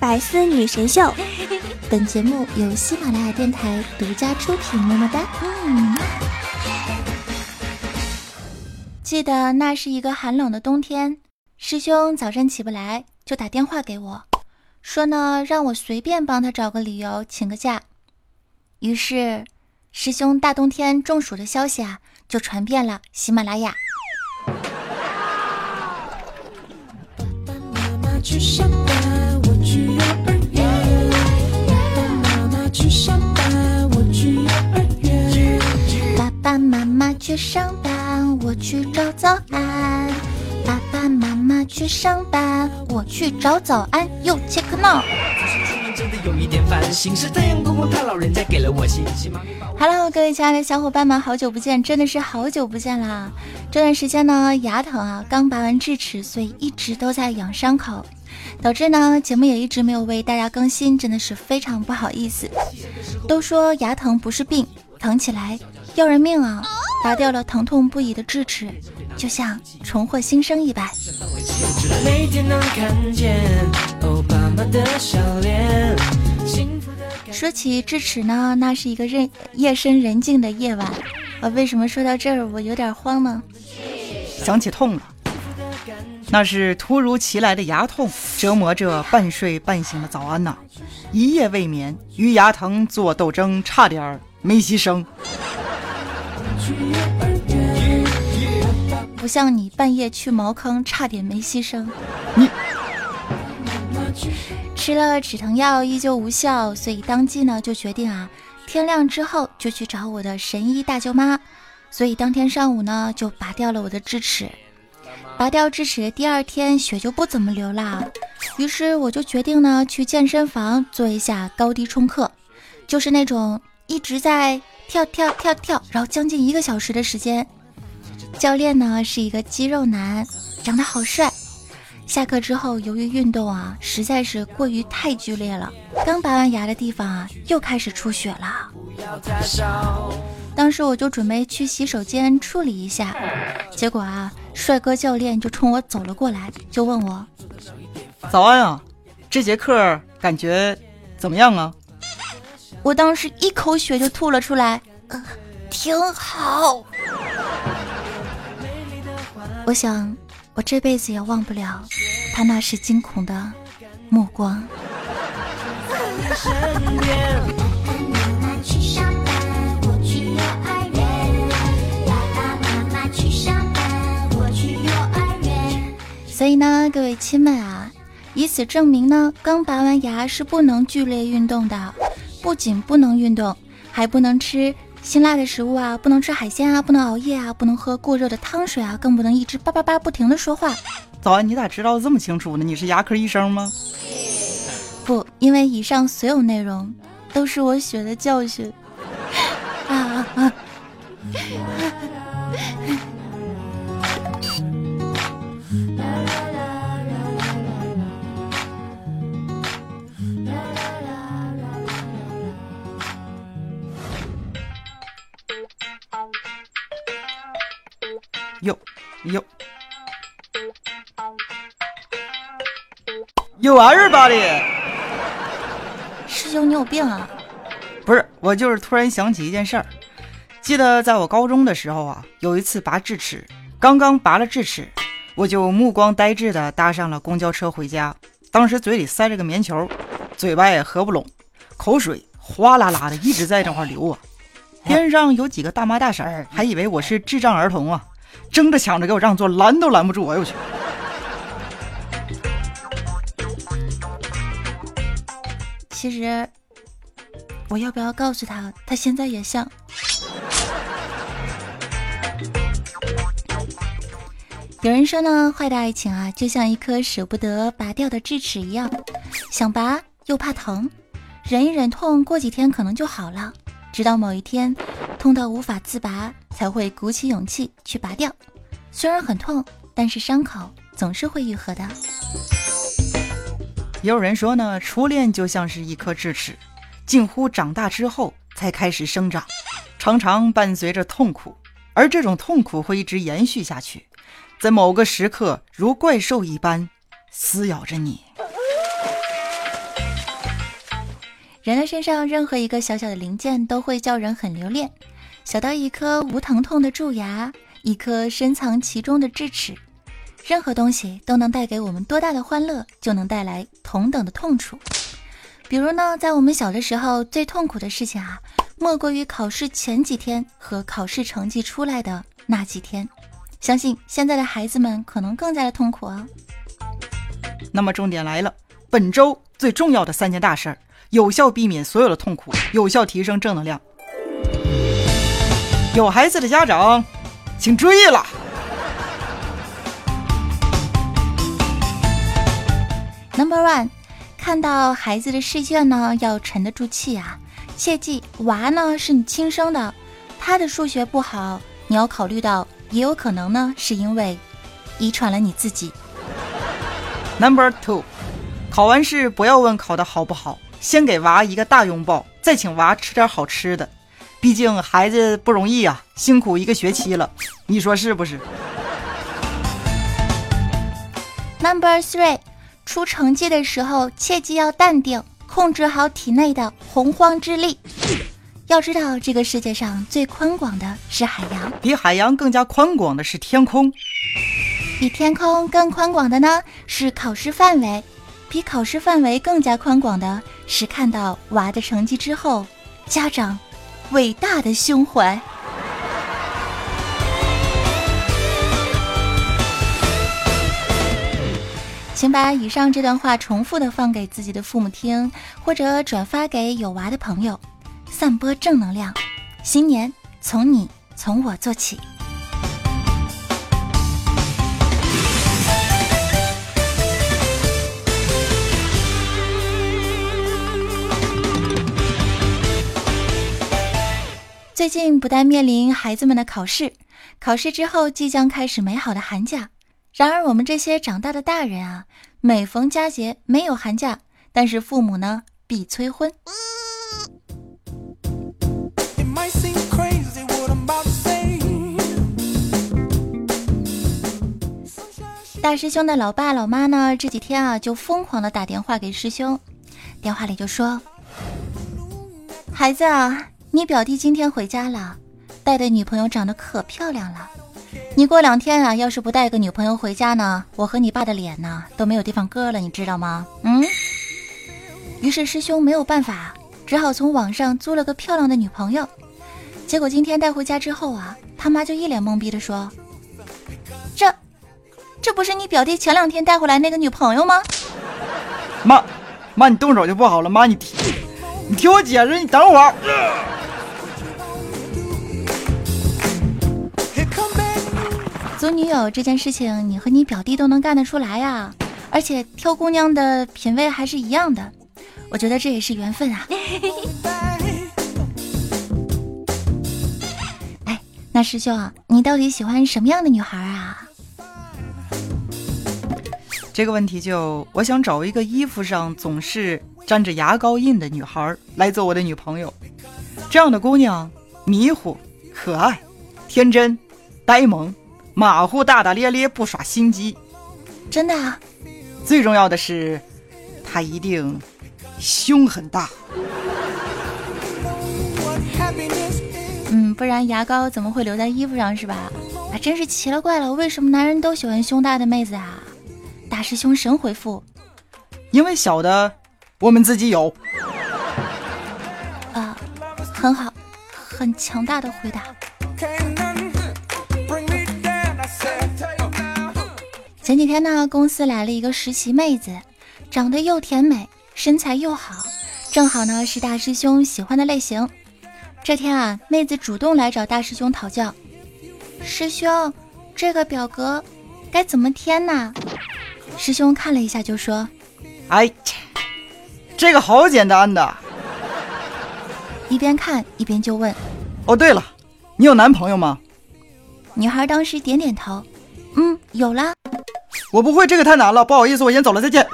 百思女神秀，本节目由喜马拉雅电台独家出品。么么哒。嗯。记得那是一个寒冷的冬天，师兄早晨起不来，就打电话给我，说呢让我随便帮他找个理由请个假。于是，师兄大冬天中暑的消息啊，就传遍了喜马拉雅。去上班，去上班，我去找早安。爸爸妈妈去上班，我去找早安。又切克闹。Hello，各位亲爱的小伙伴们，好久不见，真的是好久不见啦！这段时间呢，牙疼啊，刚拔完智齿，所以一直都在养伤口，导致呢节目也一直没有为大家更新，真的是非常不好意思。都说牙疼不是病，疼起来要人命啊！拔掉了疼痛不已的智齿，就像重获新生一般。说起智齿呢，那是一个人夜深人静的夜晚。啊，为什么说到这儿我有点慌呢？想起痛了，那是突如其来的牙痛，折磨着半睡半醒的早安呐，一夜未眠，与牙疼做斗争，差点没牺牲。不像你半夜去茅坑，差点没牺牲。你。吃了止疼药依旧无效，所以当即呢就决定啊，天亮之后就去找我的神医大舅妈。所以当天上午呢就拔掉了我的智齿。拔掉智齿的第二天血就不怎么流了，于是我就决定呢去健身房做一下高低冲克，就是那种一直在跳跳跳跳，然后将近一个小时的时间。教练呢是一个肌肉男，长得好帅。下课之后，由于运动啊实在是过于太剧烈了，刚拔完牙的地方啊又开始出血了。当时我就准备去洗手间处理一下，结果啊，帅哥教练就冲我走了过来，就问我：“早安啊，这节课感觉怎么样啊？”我当时一口血就吐了出来，呃，挺好。我想。我这辈子也忘不了他那时惊恐的目光。所以呢，各位亲们啊，以此证明呢，刚拔完牙是不能剧烈运动的，不仅不能运动，还不能吃。辛辣的食物啊，不能吃海鲜啊，不能熬夜啊，不能喝过热的汤水啊，更不能一直叭叭叭不停的说话。早安，你咋知道这么清楚呢？你是牙科医生吗？不，因为以上所有内容都是我血的教训。啊啊啊！哟哟有 everybody，师兄你有病啊？不是，我就是突然想起一件事儿。记得在我高中的时候啊，有一次拔智齿，刚刚拔了智齿，我就目光呆滞的搭上了公交车回家。当时嘴里塞着个棉球，嘴巴也合不拢，口水哗啦啦的一直在这块流啊。边上有几个大妈大婶儿，还以为我是智障儿童啊。争着抢着给我让座，拦都拦不住！哎呦我去！其实，我要不要告诉他，他现在也像？有人说呢，坏的爱情啊，就像一颗舍不得拔掉的智齿一样，想拔又怕疼，忍一忍痛，过几天可能就好了。直到某一天，痛到无法自拔，才会鼓起勇气去拔掉。虽然很痛，但是伤口总是会愈合的。也有人说呢，初恋就像是一颗智齿，近乎长大之后才开始生长，常常伴随着痛苦，而这种痛苦会一直延续下去，在某个时刻如怪兽一般撕咬着你。人类身上任何一个小小的零件都会叫人很留恋，小到一颗无疼痛的蛀牙，一颗深藏其中的智齿，任何东西都能带给我们多大的欢乐，就能带来同等的痛楚。比如呢，在我们小的时候，最痛苦的事情啊，莫过于考试前几天和考试成绩出来的那几天。相信现在的孩子们可能更加的痛苦啊。那么重点来了，本周最重要的三件大事儿，有效避免所有的痛苦，有效提升正能量。有孩子的家长，请注意了。Number one，看到孩子的试卷呢，要沉得住气啊，切记娃呢是你亲生的，他的数学不好，你要考虑到。也有可能呢，是因为遗传了你自己。Number two，考完试不要问考的好不好，先给娃一个大拥抱，再请娃吃点好吃的。毕竟孩子不容易啊，辛苦一个学期了，你说是不是？Number three，出成绩的时候切记要淡定，控制好体内的洪荒之力。要知道，这个世界上最宽广的是海洋，比海洋更加宽广的是天空，比天空更宽广的呢是考试范围，比考试范围更加宽广的是看到娃的成绩之后，家长伟大的胸怀。请把以上这段话重复的放给自己的父母听，或者转发给有娃的朋友。散播正能量，新年从你从我做起。最近不但面临孩子们的考试，考试之后即将开始美好的寒假。然而，我们这些长大的大人啊，每逢佳节没有寒假，但是父母呢必催婚。大师兄的老爸老妈呢？这几天啊，就疯狂的打电话给师兄，电话里就说：“孩子啊，你表弟今天回家了，带的女朋友长得可漂亮了。你过两天啊，要是不带个女朋友回家呢，我和你爸的脸呢都没有地方搁了，你知道吗？”嗯。于是师兄没有办法，只好从网上租了个漂亮的女朋友。结果今天带回家之后啊，他妈就一脸懵逼的说：“这。”这不是你表弟前两天带回来那个女朋友吗？妈，妈，你动手就不好了。妈，你听，你听我解释，你等会儿。租女友这件事情，你和你表弟都能干得出来呀？而且挑姑娘的品味还是一样的，我觉得这也是缘分啊。哎，那师兄，你到底喜欢什么样的女孩啊？这个问题就，我想找一个衣服上总是沾着牙膏印的女孩来做我的女朋友。这样的姑娘，迷糊、可爱、天真、呆萌、马虎、大大咧咧，不耍心机。真的啊？最重要的是，他一定胸很大。嗯，不然牙膏怎么会留在衣服上是吧？啊，真是奇了怪了，为什么男人都喜欢胸大的妹子啊？大师兄神回复：“因为小的我们自己有。”啊，很好，很强大的回答。前几天呢，公司来了一个实习妹子，长得又甜美，身材又好，正好呢是大师兄喜欢的类型。这天啊，妹子主动来找大师兄讨教：“师兄，这个表格该怎么填呢？”师兄看了一下，就说：“哎，这个好简单的。”一边看一边就问：“哦，对了，你有男朋友吗？”女孩当时点点头：“嗯，有了。”我不会，这个太难了。不好意思，我先走了，再见。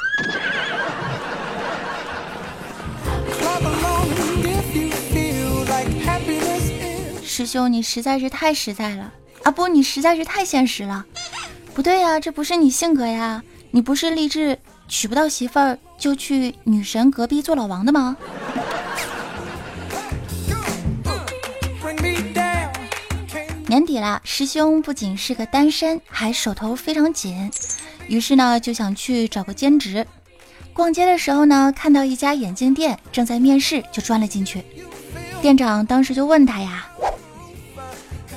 师兄，你实在是太实在了。啊，不，你实在是太现实了。不对呀，这不是你性格呀。你不是励志娶不到媳妇儿就去女神隔壁做老王的吗？年底了，师兄不仅是个单身，还手头非常紧。于是呢就想去找个兼职。逛街的时候呢，看到一家眼镜店正在面试，就钻了进去。店长当时就问他呀：“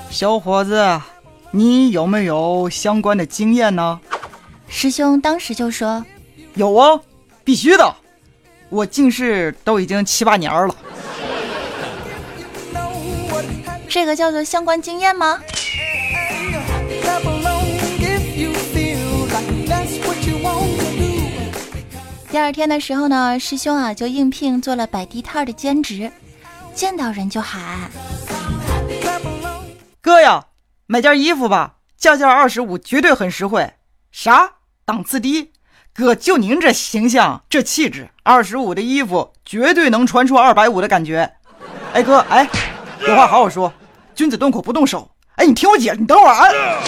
小伙子，你有没有相关的经验呢？”师兄当时就说：“有啊，必须的，我近视都已经七八年了。”这个叫做相关经验吗？二天的时候呢，师兄啊就应聘做了摆地摊的兼职，见到人就喊：“哥呀，买件衣服吧，价价二十五，绝对很实惠。”啥？档次低？哥，就您这形象，这气质，二十五的衣服绝对能穿出二百五的感觉。哎，哥，哎，有话好好说。君子动口不动手。哎，你听我姐，你等会儿啊。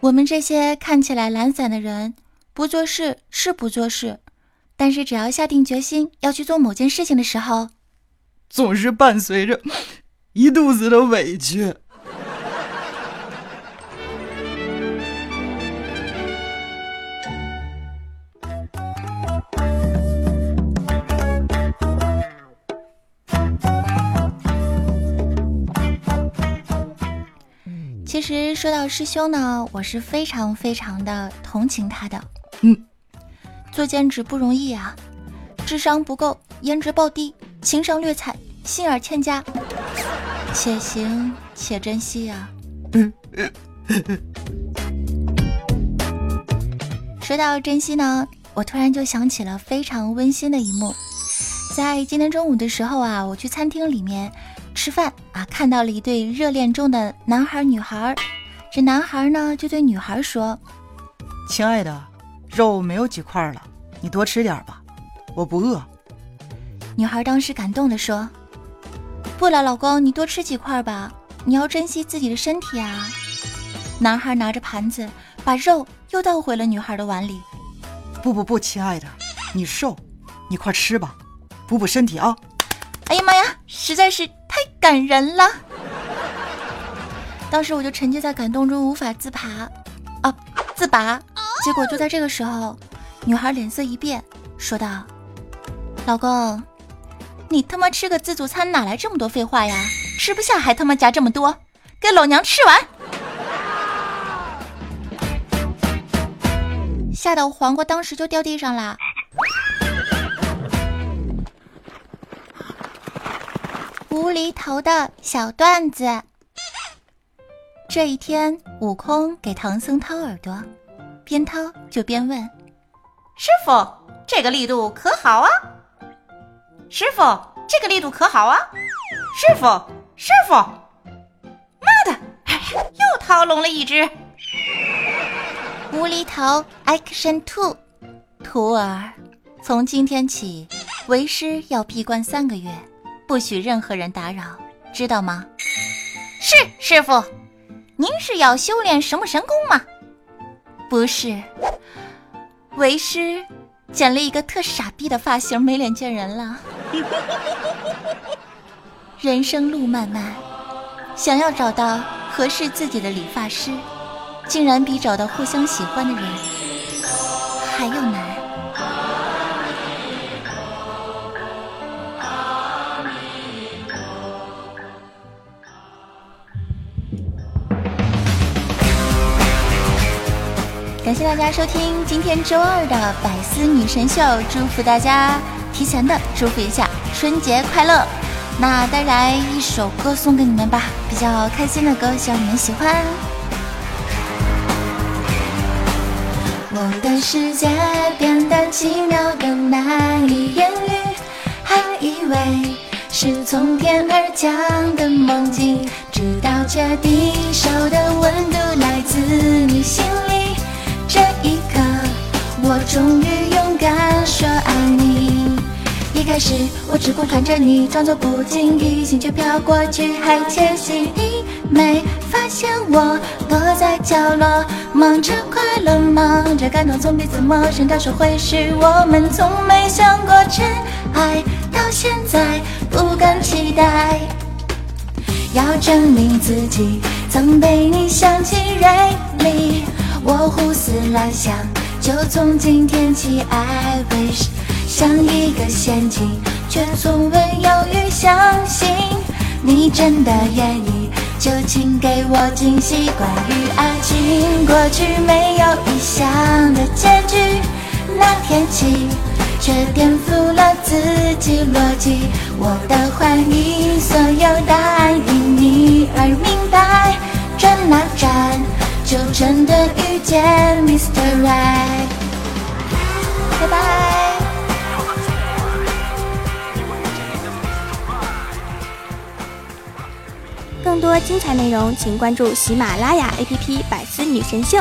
我们这些看起来懒散的人，不做事是不做事，但是只要下定决心要去做某件事情的时候，总是伴随着一肚子的委屈。其实说到师兄呢，我是非常非常的同情他的。嗯，做兼职不容易啊，智商不够，颜值暴低，情商略惨，心眼欠佳，且行且珍惜啊。说到珍惜呢，我突然就想起了非常温馨的一幕，在今天中午的时候啊，我去餐厅里面。吃饭啊，看到了一对热恋中的男孩女孩。这男孩呢就对女孩说：“亲爱的，肉没有几块了，你多吃点吧，我不饿。”女孩当时感动地说：“不了，老公，你多吃几块吧，你要珍惜自己的身体啊。”男孩拿着盘子，把肉又倒回了女孩的碗里。“不不不，亲爱的，你瘦，你快吃吧，补补身体啊。”哎呀妈呀，实在是。太感人了！当时我就沉浸在感动中无法自拔，啊，自拔。结果就在这个时候，女孩脸色一变，说道：“老公，你他妈吃个自助餐哪来这么多废话呀？吃不下还他妈夹这么多，给老娘吃完！”吓得黄瓜当时就掉地上了。无厘头的小段子。这一天，悟空给唐僧掏耳朵，边掏就边问：“师傅，这个力度可好啊？师傅，这个力度可好啊？师傅，师傅，妈的，又掏聋了一只。”无厘头 Action Two，徒儿，从今天起，为师要闭关三个月。不许任何人打扰，知道吗？是师傅，您是要修炼什么神功吗？不是，为师剪了一个特傻逼的发型，没脸见人了。人生路漫漫，想要找到合适自己的理发师，竟然比找到互相喜欢的人还要难。大家收听今天周二的百思女神秀，祝福大家提前的祝福一下春节快乐。那带来一首歌送给你们吧，比较开心的歌，希望你们喜欢。我的世界变得奇妙的难以言喻，还以为是从天而降的梦境，直到确定手的温度来自你心里。我终于勇敢说爱你。一开始，我只顾看着你，装作不经意，心却飘过去，还窃喜。你没发现我躲在角落，忙着快乐，忙着感动，从彼此陌生到熟会是我们，从没想过真爱，到现在不敢期待。要证明自己曾被你想起锐利。我胡思乱想，就从今天起，I wish 像一个陷阱，却从未犹豫相信你真的愿意，就请给我惊喜。关于爱情，过去没有理想的结局，那天起却颠覆了自己逻辑。我的怀疑，所有答案因你而明白，转啊转。就真的遇见 Mr. Right，拜拜。更多精彩内容，请关注喜马拉雅 APP《百思女神秀》。